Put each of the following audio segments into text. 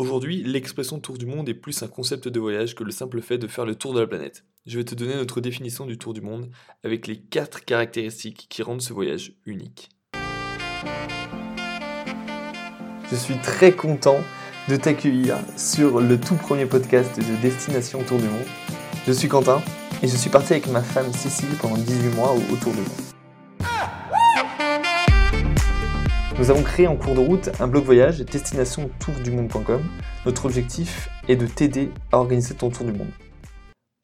Aujourd'hui, l'expression tour du monde est plus un concept de voyage que le simple fait de faire le tour de la planète. Je vais te donner notre définition du tour du monde avec les 4 caractéristiques qui rendent ce voyage unique. Je suis très content de t'accueillir sur le tout premier podcast de Destination Tour du Monde. Je suis Quentin et je suis parti avec ma femme Cécile pendant 18 mois autour du monde. Nous avons créé en cours de route un blog voyage destination tourdumonde.com. Notre objectif est de t'aider à organiser ton tour du monde.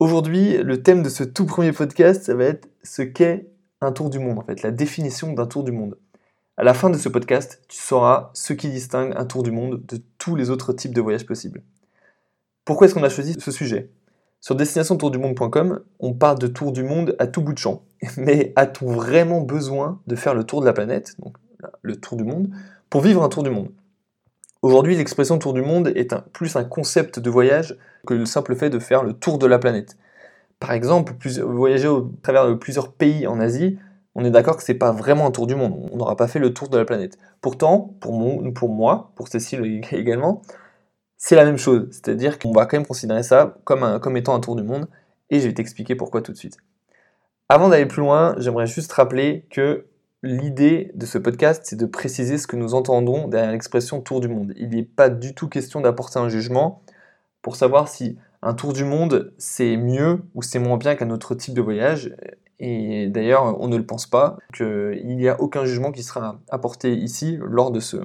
Aujourd'hui, le thème de ce tout premier podcast, ça va être ce qu'est un tour du monde, en fait, la définition d'un tour du monde. À la fin de ce podcast, tu sauras ce qui distingue un tour du monde de tous les autres types de voyages possibles. Pourquoi est-ce qu'on a choisi ce sujet? Sur destinationtourdumonde.com, on parle de tour du monde à tout bout de champ. Mais a-t-on vraiment besoin de faire le tour de la planète? Le tour du monde, pour vivre un tour du monde. Aujourd'hui, l'expression tour du monde est plus un concept de voyage que le simple fait de faire le tour de la planète. Par exemple, voyager au travers de plusieurs pays en Asie, on est d'accord que c'est pas vraiment un tour du monde, on n'aura pas fait le tour de la planète. Pourtant, pour, pour moi, pour Cécile également, c'est la même chose, c'est-à-dire qu'on va quand même considérer ça comme, comme étant un tour du monde, et je vais t'expliquer pourquoi tout de suite. Avant d'aller plus loin, j'aimerais juste rappeler que l'idée de ce podcast, c'est de préciser ce que nous entendons derrière l'expression tour du monde. Il n'est pas du tout question d'apporter un jugement pour savoir si un tour du monde, c'est mieux ou c'est moins bien qu'un autre type de voyage. Et d'ailleurs, on ne le pense pas, qu'il n'y a aucun jugement qui sera apporté ici lors de ce,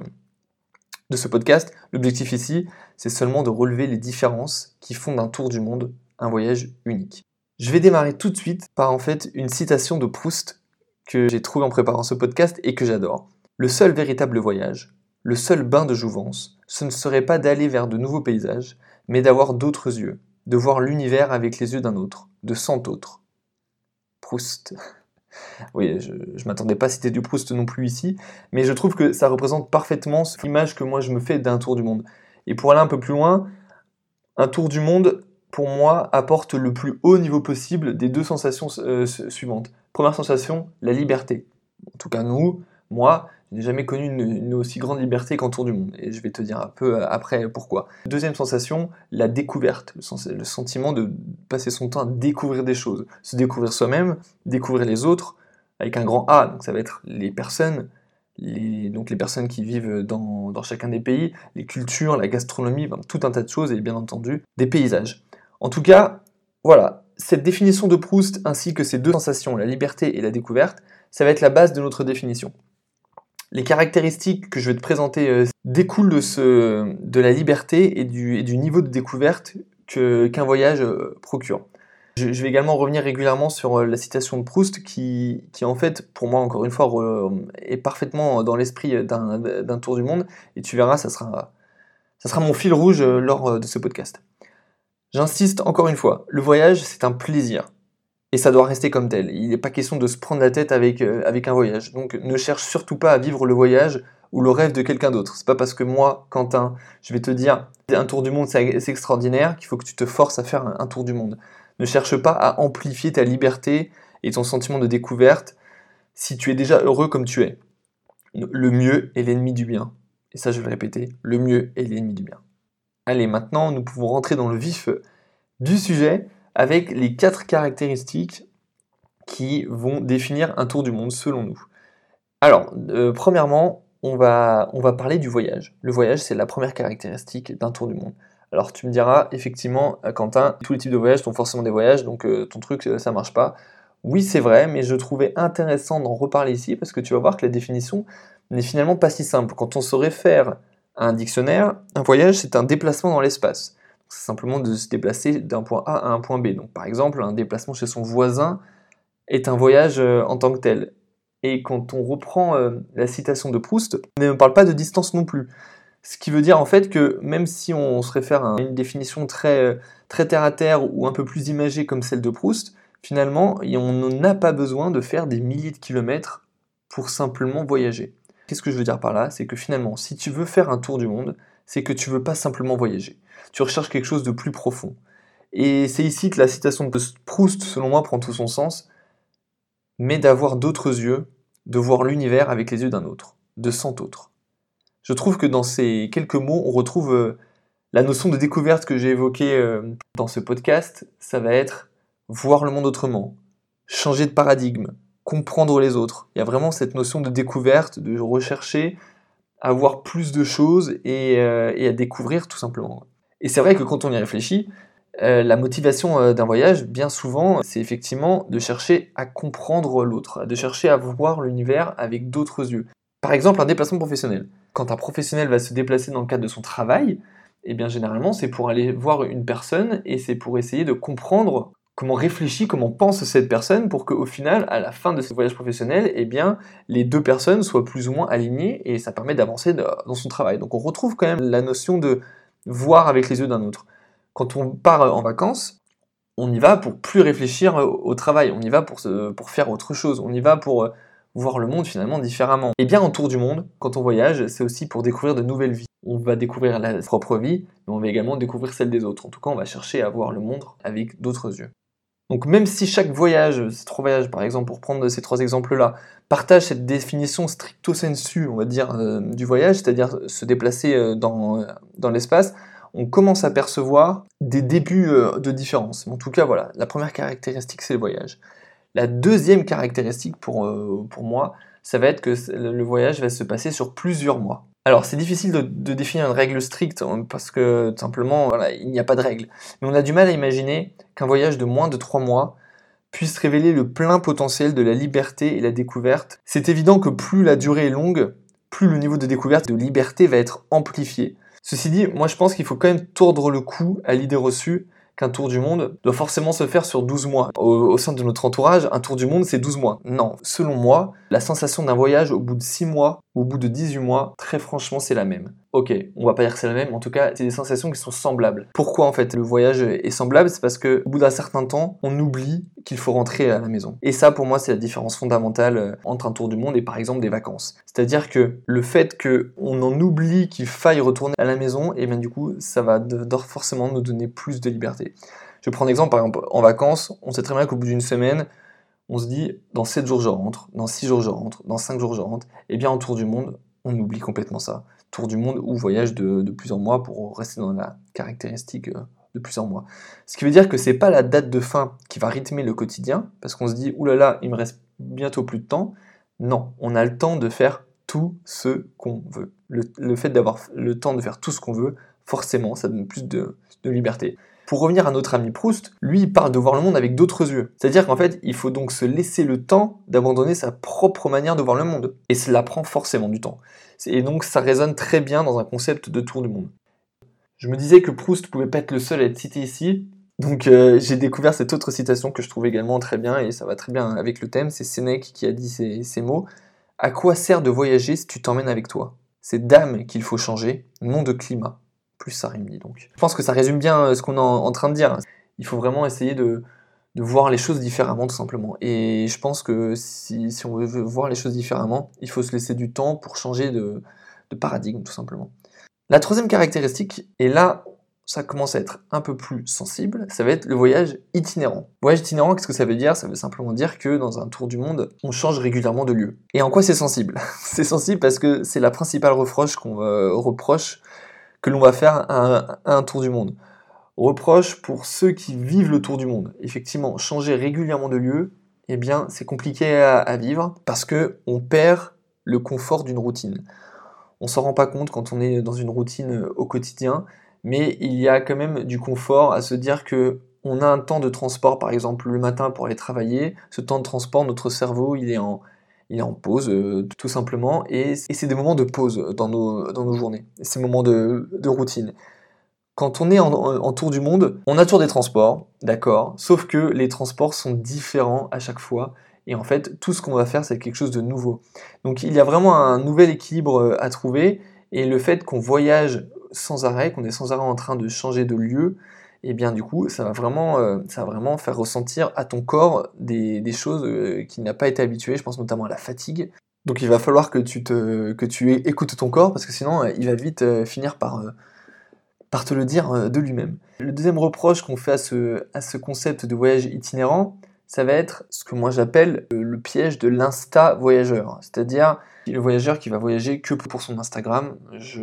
de ce podcast. L'objectif ici, c'est seulement de relever les différences qui font d'un tour du monde un voyage unique. Je vais démarrer tout de suite par en fait une citation de Proust que j'ai trouvé en préparant ce podcast et que j'adore. Le seul véritable voyage, le seul bain de jouvence, ce ne serait pas d'aller vers de nouveaux paysages, mais d'avoir d'autres yeux, de voir l'univers avec les yeux d'un autre, de cent autres. Proust. Oui, je, ne m'attendais pas à citer du Proust non plus ici, mais je trouve que ça représente parfaitement l'image que moi je me fais d'un tour du monde. Et pour aller un peu plus loin, un tour du monde, pour moi, apporte le plus haut niveau possible des deux sensations euh, suivantes. Première sensation, la liberté. En tout cas, nous, moi, je n'ai jamais connu une, aussi grande liberté qu'en tour du monde. Et je vais te dire un peu euh, après pourquoi. Deuxième sensation, la découverte. Le, sentiment de passer son temps à découvrir des choses. Se découvrir soi-même, découvrir les autres, avec un grand A. Donc ça va être les personnes, les, donc les personnes qui vivent dans, chacun des pays, les cultures, la gastronomie, tout un tas de choses, et bien entendu, des paysages. En tout cas, voilà, cette définition de Proust ainsi que ces deux sensations, la liberté et la découverte, ça va être la base de notre définition. Les caractéristiques que je vais te présenter euh, découlent de, la liberté et du, niveau de découverte qu'un voyage euh, procure. Je, vais également revenir régulièrement sur euh, la citation de Proust qui, en fait, pour moi, encore une fois, est parfaitement dans l'esprit d'un tour du monde. Et tu verras, ça sera mon fil rouge lors de ce podcast. J'insiste encore une fois, le voyage c'est un plaisir. Et ça doit rester comme tel. Il n'est pas question de se prendre la tête avec, euh, avec un voyage. Donc ne cherche surtout pas à vivre le voyage ou le rêve de quelqu'un d'autre. C'est pas parce que moi, Quentin, je vais te dire un tour du monde c'est extraordinaire qu'il faut que tu te forces à faire un, tour du monde. Ne cherche pas à amplifier ta liberté et ton sentiment de découverte si tu es déjà heureux comme tu es. Le mieux est l'ennemi du bien. Et ça, je vais le répéter, le mieux est l'ennemi du bien. Allez, maintenant, nous pouvons rentrer dans le vif du sujet avec les quatre caractéristiques qui vont définir un tour du monde selon nous. Alors, euh, premièrement, on va, parler du voyage. Le voyage, c'est la première caractéristique d'un tour du monde. Alors tu me diras, effectivement, euh, Quentin, tous les types de voyages sont forcément des voyages, donc euh, ton truc, ça marche pas. Oui, c'est vrai, mais je trouvais intéressant d'en reparler ici parce que tu vas voir que la définition n'est finalement pas si simple. Quand on se un dictionnaire, un voyage, c'est un déplacement dans l'espace. C'est simplement de se déplacer d'un point A à un point B. Donc, par exemple, un déplacement chez son voisin est un voyage euh, en tant que tel. Et quand on reprend euh, la citation de Proust, on ne parle pas de distance non plus. Ce qui veut dire en fait que même si on se réfère à une définition très, euh, très terre à terre ou un peu plus imagée comme celle de Proust, finalement, on n'a pas besoin de faire des milliers de kilomètres pour simplement voyager. Qu'est-ce que je veux dire par là? C'est que finalement, si tu veux faire un tour du monde, c'est que tu veux pas simplement voyager. Tu recherches quelque chose de plus profond. Et c'est ici que la citation de Proust, selon moi, prend tout son sens, mais d'avoir d'autres yeux, de voir l'univers avec les yeux d'un autre, de cent autres. Je trouve que dans ces quelques mots, on retrouve euh, La notion de découverte que j'ai évoquée euh, dans ce podcast, ça va être voir le monde autrement, changer de paradigme, comprendre les autres. Il y a vraiment cette notion de découverte, de rechercher à voir plus de choses et, euh, à découvrir tout simplement. Et c'est vrai que quand on y réfléchit, euh, la motivation d'un voyage, bien souvent, c'est effectivement de chercher à comprendre l'autre, de chercher à voir l'univers avec d'autres yeux. Par exemple, un déplacement professionnel. Quand un professionnel va se déplacer dans le cadre de son travail, eh bien généralement c'est pour aller voir une personne et c'est pour essayer de comprendre comment réfléchit, comment pense cette personne pour qu'au final, à la fin de ce voyage professionnel, eh bien, les deux personnes soient plus ou moins alignées et ça permet d'avancer dans son travail. Donc on retrouve quand même la notion de voir avec les yeux d'un autre. Quand on part en vacances, on y va pour plus réfléchir au travail, on y va pour, pour faire autre chose, on y va pour voir le monde finalement différemment. Et bien en tour du monde, quand on voyage, c'est aussi pour découvrir de nouvelles vies. On va découvrir la propre vie, mais on va également découvrir celle des autres. En tout cas, on va chercher à voir le monde avec d'autres yeux. Donc même si chaque voyage, ces trois voyages par exemple, pour prendre ces trois exemples-là, partage cette définition stricto sensu, on va dire, euh, du voyage, c'est-à-dire se déplacer euh, dans, euh, dans l'espace, on commence à percevoir des débuts de différence. En tout cas, voilà, la première caractéristique, c'est le voyage. La deuxième caractéristique pour, euh, pour moi, ça va être que le voyage va se passer sur plusieurs mois. Alors c'est difficile de, définir une règle stricte hein, parce que tout simplement voilà, il n'y a pas de règle. Mais on a du mal à imaginer qu'un voyage de moins de trois mois puisse révéler le plein potentiel de la liberté et la découverte. C'est évident que plus la durée est longue, plus le niveau de découverte et de liberté va être amplifié. Ceci dit, moi je pense qu'il faut quand même tordre le cou à l'idée reçue qu'un tour du monde doit forcément se faire sur 12 mois. Au, sein de notre entourage, un tour du monde, c'est 12 mois. Non, selon moi, la sensation d'un voyage au bout de 6 mois, au bout de 18 mois, très franchement, c'est la même. Ok, on va pas dire que c'est la même, en tout cas, c'est des sensations qui sont semblables. Pourquoi en fait le voyage est semblable? C'est parce que au bout d'un certain temps, on oublie qu'il faut rentrer à la maison. Et ça, pour moi, c'est la différence fondamentale euh, entre un tour du monde et par exemple des vacances. C'est-à-dire que le fait qu'on en oublie qu'il faille retourner à la maison, et bien du coup, ça va forcément nous donner plus de liberté. Je prends un exemple, par exemple, en vacances, on sait très bien qu'au bout d'une semaine, on se dit, dans 7 jours je rentre, dans 6 jours je rentre, dans 5 jours je rentre, et bien en tour du monde, on oublie complètement ça. Tour du monde ou voyage de, plusieurs mois pour rester dans la caractéristique euh, de plusieurs mois. Ce qui veut dire que c'est pas la date de fin qui va rythmer le quotidien, parce qu'on se dit, oulala, il me reste bientôt plus de temps. Non, on a le temps de faire tout ce qu'on veut. Le, fait d'avoir le temps de faire tout ce qu'on veut, forcément, ça donne plus de liberté. Pour revenir à notre ami Proust, lui il parle de voir le monde avec d'autres yeux. C'est-à-dire qu'en fait, il faut donc se laisser le temps d'abandonner sa propre manière de voir le monde. Et cela prend forcément du temps. Et donc ça résonne très bien dans un concept de tour du monde. Je me disais que Proust pouvait pas être le seul à être cité ici, donc euh, j'ai découvert cette autre citation que je trouve également très bien et ça va très bien avec le thème, c'est Sénèque qui a dit ces, ces mots. À quoi sert de voyager si tu t'emmènes avec toi? C'est d'âme qu'il faut changer, non de climat plus donc. Je pense que ça résume bien euh, ce qu'on est en, train de dire. Il faut vraiment essayer de, voir les choses différemment tout simplement. Et je pense que si, on veut voir les choses différemment, il faut se laisser du temps pour changer de, paradigme tout simplement. La troisième caractéristique, et là ça commence à être un peu plus sensible, ça va être le voyage itinérant. Voyage itinérant, qu'est-ce que ça veut dire? Ça veut simplement dire que dans un tour du monde, on change régulièrement de lieu. Et en quoi c'est sensible? C'est sensible parce que c'est la principale reproche qu'on reproche que l'on va faire un, tour du monde. Reproche pour ceux qui vivent le tour du monde. Effectivement, changer régulièrement de lieu, eh bien, c'est compliqué à, vivre parce que on perd le confort d'une routine. On s'en rend pas compte quand on est dans une routine au quotidien, mais il y a quand même du confort à se dire que on a un temps de transport, par exemple le matin pour aller travailler. Ce temps de transport, notre cerveau, il est en, il est en pause euh, tout simplement, et, c'est des moments de pause dans nos, dans nos journées, ces moments de, routine. Quand on est en, tour du monde, on a toujours des transports, d'accord, sauf que les transports sont différents à chaque fois, et en fait, tout ce qu'on va faire, c'est quelque chose de nouveau. Donc il y a vraiment un nouvel équilibre euh, à trouver, et le fait qu'on voyage sans arrêt, qu'on est sans arrêt en train de changer de lieu, et eh bien du coup, ça va vraiment, euh, ça va vraiment faire ressentir à ton corps des, choses euh, qui n'a pas été habitué. Je pense notamment à la fatigue. Donc il va falloir que tu, te, que tu écoutes ton corps parce que sinon euh, il va vite finir par, par te le dire de lui-même. Le deuxième reproche qu'on fait à ce, à ce concept de voyage itinérant, ça va être ce que moi j'appelle le piège de l'insta voyageur. C'est-à-dire Le voyageur qui va voyager que pour son Instagram, je,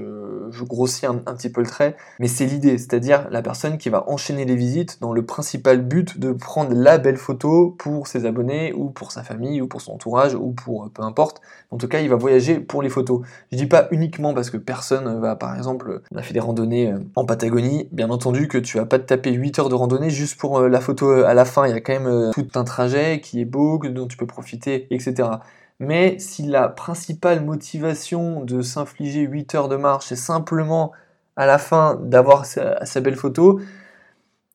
grossis un, petit peu le trait, mais c'est l'idée, c'est-à-dire la personne qui va enchaîner les visites dans le principal but de prendre la belle photo pour ses abonnés ou pour sa famille ou pour son entourage ou pour peu importe. En tout cas, il va voyager pour les photos. Je dis pas uniquement parce que personne va, par exemple, on a fait des randonnées euh, en Patagonie, bien entendu que tu vas pas te taper 8 heures de randonnée juste pour euh, la photo à la fin, il y a quand même euh, tout un trajet qui est beau, dont tu peux profiter, etc. Mais si la principale motivation de s'infliger 8 heures de marche, c'est simplement à la fin d'avoir sa, belle photo,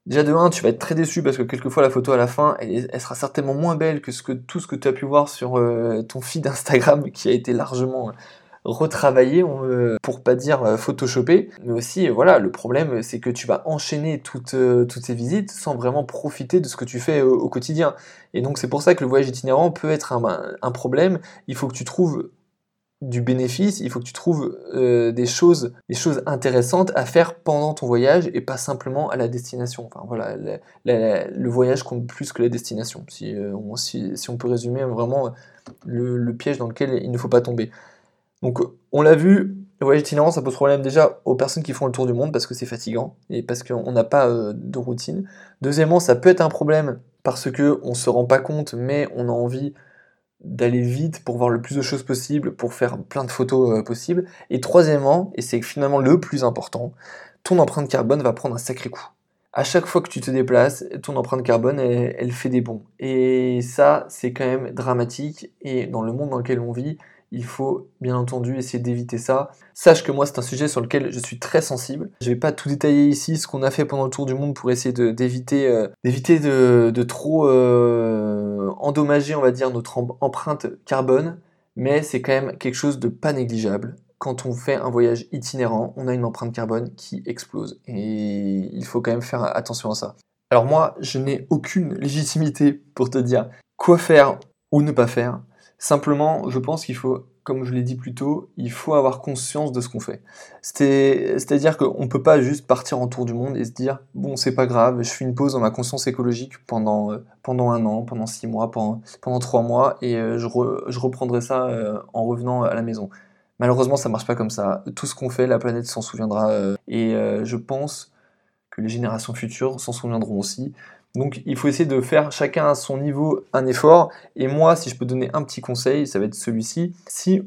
déjà de 1, tu vas être très déçu parce que quelquefois la photo à la fin, elle, sera certainement moins belle que tout ce que tu as pu voir sur euh, ton feed Instagram qui a été largement retravailler, pour pas dire euh, photoshopper. Mais aussi, euh, voilà, le problème, c'est que tu vas enchaîner toutes, euh, toutes ces visites sans vraiment profiter de ce que tu fais au, quotidien. Et donc, c'est pour ça que le voyage itinérant peut être un, problème. Il faut que tu trouves du bénéfice, il faut que tu trouves des choses, des choses intéressantes à faire pendant ton voyage et pas simplement à la destination. Enfin voilà, le voyage compte plus que la destination. Si, on, si, on peut résumer vraiment le, piège dans lequel il ne faut pas tomber. Donc on l'a vu, le voyage itinérant ça pose problème déjà aux personnes qui font le tour du monde parce que c'est fatigant et parce qu'on n'a pas euh, de routine. Deuxièmement, ça peut être un problème parce que on se rend pas compte mais on a envie d'aller vite pour voir le plus de choses possible, pour faire plein de photos euh, possibles. Et troisièmement, et c'est finalement le plus important, ton empreinte carbone va prendre un sacré coup. À chaque fois que tu te déplaces, ton empreinte carbone, elle, elle fait des bons. Et ça, c'est quand même dramatique. Et dans le monde dans lequel on vit, il faut bien entendu essayer d'éviter ça. Sache que moi c'est un sujet sur lequel je suis très sensible. Je vais pas tout détailler ici ce qu'on a fait pendant le tour du monde pour essayer d'éviter euh, d'éviter de, trop euh, endommager on va dire notre empreinte carbone, mais c'est quand même quelque chose de pas négligeable. Quand on fait un voyage itinérant, on a une empreinte carbone qui explose et il faut quand même faire attention à ça. Alors moi, je n'ai aucune légitimité pour te dire quoi faire ou ne pas faire. Simplement, je pense qu'il faut, comme je l'ai dit plus tôt, il faut avoir conscience de ce qu'on fait. C'est-à-dire qu'on ne peut pas juste partir en tour du monde et se dire bon, c'est pas grave, je fais une pause dans ma conscience écologique pendant, euh, pendant un an, pendant six mois, pendant, trois mois et euh, je, je, reprendrai ça euh, en revenant à la maison. Malheureusement, ça marche pas comme ça. Tout ce qu'on fait, la planète s'en souviendra et je pense que les générations futures s'en souviendront aussi. Donc il faut essayer de faire chacun à son niveau un effort. Et moi, si je peux donner un petit conseil, ça va être celui-ci. Si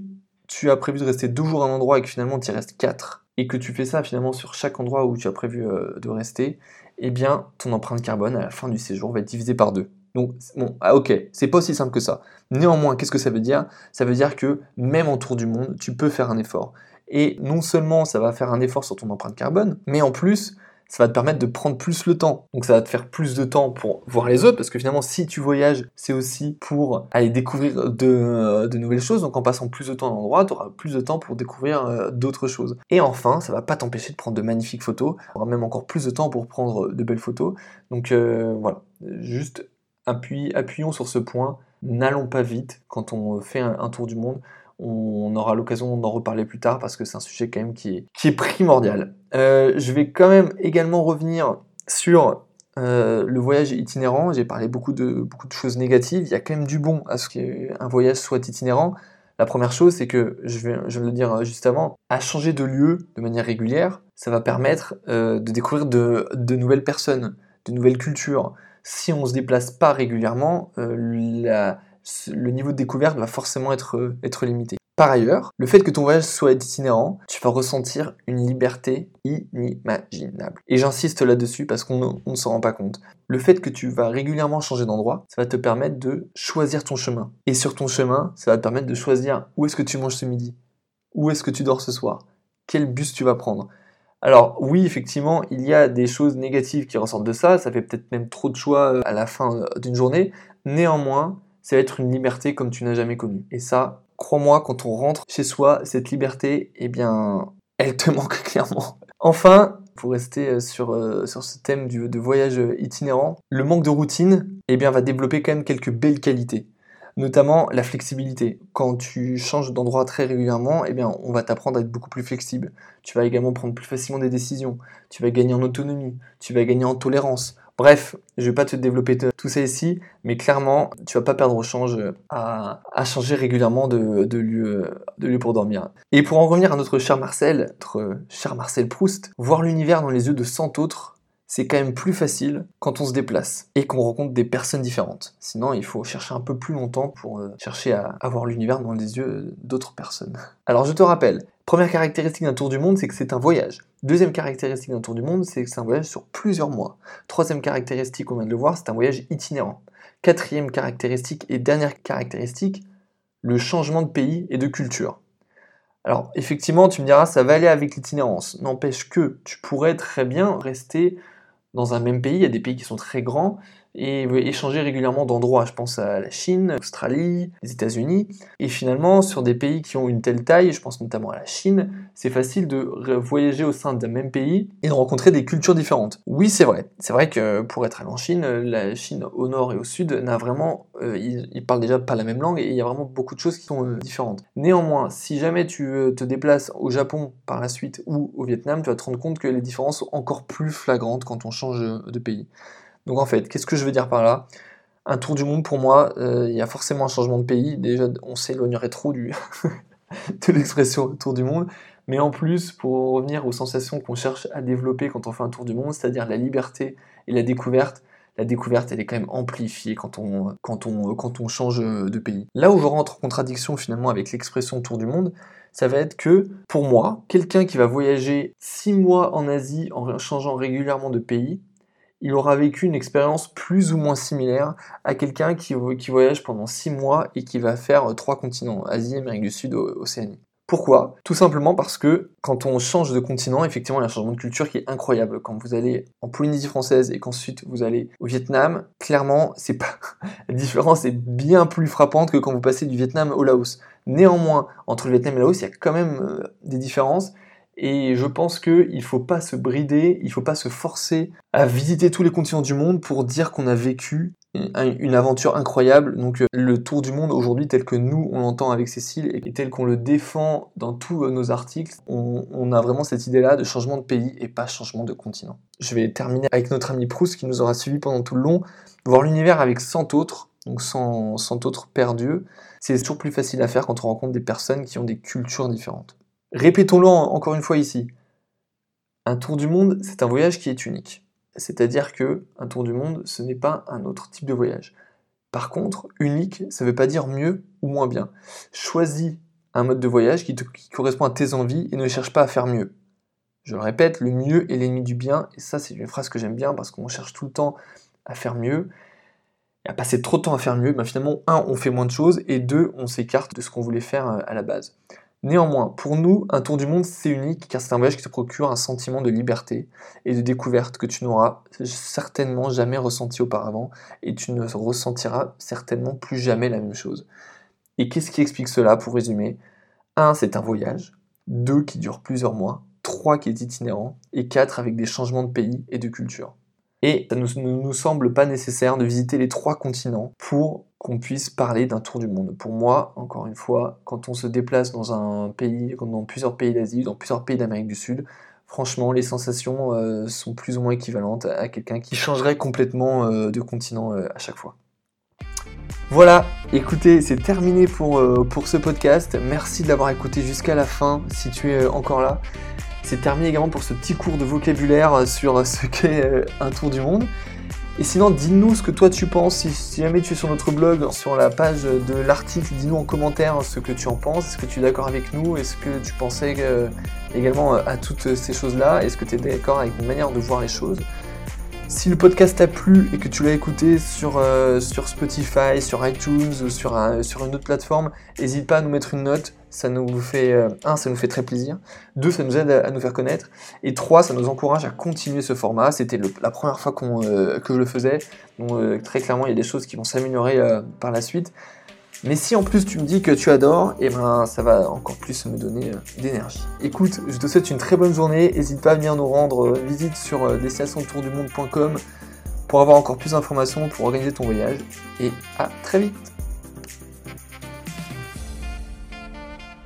tu as prévu de rester deux jours à un endroit et que finalement tu y restes quatre, et que tu fais ça finalement sur chaque endroit où tu as prévu euh, de rester, eh bien ton empreinte carbone à la fin du séjour va être divisée par deux. Donc bon, ah, ok, c'est pas aussi simple que ça. Néanmoins, qu'est-ce que ça veut dire? Ça veut dire que même en tour du monde, tu peux faire un effort. Et non seulement ça va faire un effort sur ton empreinte carbone, mais en plus, ça va te permettre de prendre plus le temps. Donc ça va te faire plus de temps pour voir les autres, parce que finalement, si tu voyages, c'est aussi pour aller découvrir de, euh, nouvelles choses. Donc en passant plus de temps à l'endroit, tu auras plus de temps pour découvrir euh, d'autres choses. Et enfin, ça va pas t'empêcher de prendre de magnifiques photos. Tu auras même encore plus de temps pour prendre de belles photos. Donc euh, voilà, juste appuyons sur ce point. N'allons pas vite quand on fait un tour du monde on aura l'occasion d'en reparler plus tard parce que c'est un sujet quand même qui est, primordial. Euh, je vais quand même également revenir sur euh, le voyage itinérant. J'ai parlé beaucoup de, beaucoup de choses négatives. Il y a quand même du bon à ce qu'un voyage soit itinérant. La première chose, c'est que, je vais, je le dire juste avant, à changer de lieu de manière régulière, ça va permettre euh, de découvrir de, nouvelles personnes, de nouvelles cultures. Si on ne se déplace pas régulièrement, la, le niveau de découverte va forcément être, limité. Par ailleurs, le fait que ton voyage soit itinérant, tu vas ressentir une liberté inimaginable. Et j'insiste là-dessus parce qu'on ne s'en rend pas compte. Le fait que tu vas régulièrement changer d'endroit, ça va te permettre de choisir ton chemin. Et sur ton chemin, ça va te permettre de choisir où est-ce que tu manges ce midi, où est-ce que tu dors ce soir, quel bus tu vas prendre. Alors oui, effectivement, il y a des choses négatives qui ressortent de ça, ça fait peut-être même trop de choix euh, à la fin euh, d'une journée. Néanmoins, va être une liberté comme tu n'as jamais connue. Et ça, crois-moi, quand on rentre chez soi, cette liberté, eh bien, elle te manque clairement. Enfin, pour rester euh, sur, euh, sur ce thème de voyage itinérant, le manque de routine eh bien, va développer quand même quelques belles qualités notamment la flexibilité. Quand tu changes d'endroit très régulièrement, eh bien, on va t'apprendre à être beaucoup plus flexible. Tu vas également prendre plus facilement des décisions. Tu vas gagner en autonomie. Tu vas gagner en tolérance Bref, je vais pas te développer tout ça ici, mais clairement, tu vas pas perdre au change à, changer régulièrement lieu, de lieu pour dormir. Et pour en revenir à notre cher Marcel, notre cher Marcel Proust, voir l'univers dans les yeux de 100 autres, c'est quand même plus facile quand on se déplace et qu'on rencontre des personnes différentes. Sinon, il faut chercher un peu plus longtemps pour euh, chercher à avoir l'univers dans les yeux d'autres personnes. Alors, je te rappelle, première caractéristique d'un tour du monde, c'est que c'est un voyage. Deuxième caractéristique d'un tour du monde, c'est que c'est un voyage sur plusieurs mois. Troisième caractéristique, on vient de le voir, c'est un voyage itinérant. Quatrième caractéristique et dernière caractéristique, le changement de pays et de culture. Alors effectivement, tu me diras, ça va aller avec l'itinérance. N'empêche que tu pourrais très bien rester dans un même pays, il y a des pays qui sont très grands, et échanger régulièrement d'endroits. Je pense à la Chine, l'Australie, les États-Unis. Et finalement, sur des pays qui ont une telle taille, je pense notamment à la Chine, c'est facile de voyager au sein d'un même pays et de rencontrer des cultures différentes. Oui, c'est vrai. C'est vrai que pour être allé en Chine, la Chine au nord et au sud n'a vraiment, euh, ils, parlent déjà pas la même langue et il y a vraiment beaucoup de choses qui sont euh, différentes. Néanmoins, si jamais tu te déplaces au Japon par la suite ou au Vietnam, tu vas te rendre compte que les différences sont encore plus flagrantes quand on change de pays. Donc en fait, qu'est-ce que je veux dire par là? Un tour du monde pour moi, euh, il y a forcément un changement de pays. Déjà, on s'éloignerait trop du de l'expression tour du monde. Mais en plus, pour revenir aux sensations qu'on cherche à développer quand on fait un tour du monde, c'est-à-dire la liberté et la découverte, la découverte, elle est quand même amplifiée quand on, quand on, quand on change de pays. Là où je rentre en contradiction finalement avec l'expression tour du monde, ça va être que, pour moi, quelqu'un qui va voyager six mois en Asie en changeant régulièrement de pays, il aura vécu une expérience plus ou moins similaire à quelqu'un qui, voyage pendant 6 mois et qui va faire trois continents, Asie, Amérique du Sud, Océanie. Pourquoi? Tout simplement parce que quand on change de continent, effectivement, il y a un changement de culture qui est incroyable. Quand vous allez en Polynésie française et qu'ensuite vous allez au Vietnam, clairement, c'est pas la différence est bien plus frappante que quand vous passez du Vietnam au Laos. Néanmoins, entre le Vietnam et le Laos, il y a quand même euh, des différences et je pense qu'il ne faut pas se brider, il ne faut pas se forcer à visiter tous les continents du monde pour dire qu'on a vécu une aventure incroyable. Donc euh, le tour du monde aujourd'hui tel que nous on l'entend avec Cécile et tel qu'on le défend dans tous nos articles, on, a vraiment cette idée-là de changement de pays et pas changement de continent. Je vais terminer avec notre ami Proust qui nous aura suivi pendant tout le long. Voir l'univers avec 100 autres, donc 100, 100 autres perdus, c'est toujours plus facile à faire quand on rencontre des personnes qui ont des cultures différentes. Répétons-le encore une fois ici. Un tour du monde, c'est un voyage qui est unique. C'est-à-dire que un tour du monde, ce n'est pas un autre type de voyage. Par contre, unique, ça ne veut pas dire mieux ou moins bien. Choisis un mode de voyage qui, correspond à tes envies et ne cherche pas à faire mieux. Je le répète, le mieux est l'ennemi du bien, et ça c'est une phrase que j'aime bien parce qu'on cherche tout le temps à faire mieux, et à passer trop de temps à faire mieux, ben finalement, un, on fait moins de choses, et deux, on s'écarte de ce qu'on voulait faire euh, à la base. Néanmoins, pour nous, un tour du monde, c'est unique car c'est un voyage qui te procure un sentiment de liberté et de découverte que tu n'auras certainement jamais ressenti auparavant et tu ne ressentiras certainement plus jamais la même chose. Et qu'est-ce qui explique cela pour résumer? 1. C'est un voyage. 2. Qui dure plusieurs mois. 3. Qui est itinérant. Et 4. Avec des changements de pays et de culture. Et ça ne nous, semble pas nécessaire de visiter les trois continents pour qu'on puisse parler d'un tour du monde. Pour moi, encore une fois, quand on se déplace dans un pays, dans plusieurs pays d'Asie, dans plusieurs pays d'Amérique du Sud, franchement, les sensations euh, sont plus ou moins équivalentes à quelqu'un qui changerait complètement euh, de continent euh, à chaque fois. Voilà, écoutez, c'est terminé pour, pour ce podcast. Merci de l'avoir écouté jusqu'à la fin si tu es encore là. C'est terminé également pour ce petit cours de vocabulaire sur ce qu'est euh, un tour du monde. Et sinon, dis-nous ce que toi tu penses. Si, jamais tu es sur notre blog, sur la page de l'article, dis-nous en commentaire ce que tu en penses. Est-ce que tu es d'accord avec nous? Est-ce que tu pensais euh, également euh, à toutes ces choses-là? Est-ce que tu es d'accord avec une manière de voir les choses? Si le podcast t'a plu et que tu l'as écouté sur, sur Spotify, sur iTunes ou sur, sur une autre plateforme, n'hésite pas à nous mettre une note ça nous fait, euh, un, ça nous fait très plaisir, deux, ça nous aide à, nous faire connaître, et trois, ça nous encourage à continuer ce format. C'était la première fois euh, que je le faisais, donc euh, très clairement, il y a des choses qui vont s'améliorer par la suite. Mais si en plus tu me dis que tu adores, et eh ben ça va encore plus me donner d'énergie. Écoute, je te souhaite une très bonne journée. N'hésite pas à venir nous rendre visite sur destinationtourdumonde.com pour avoir encore plus d'informations pour organiser ton voyage. Et à très vite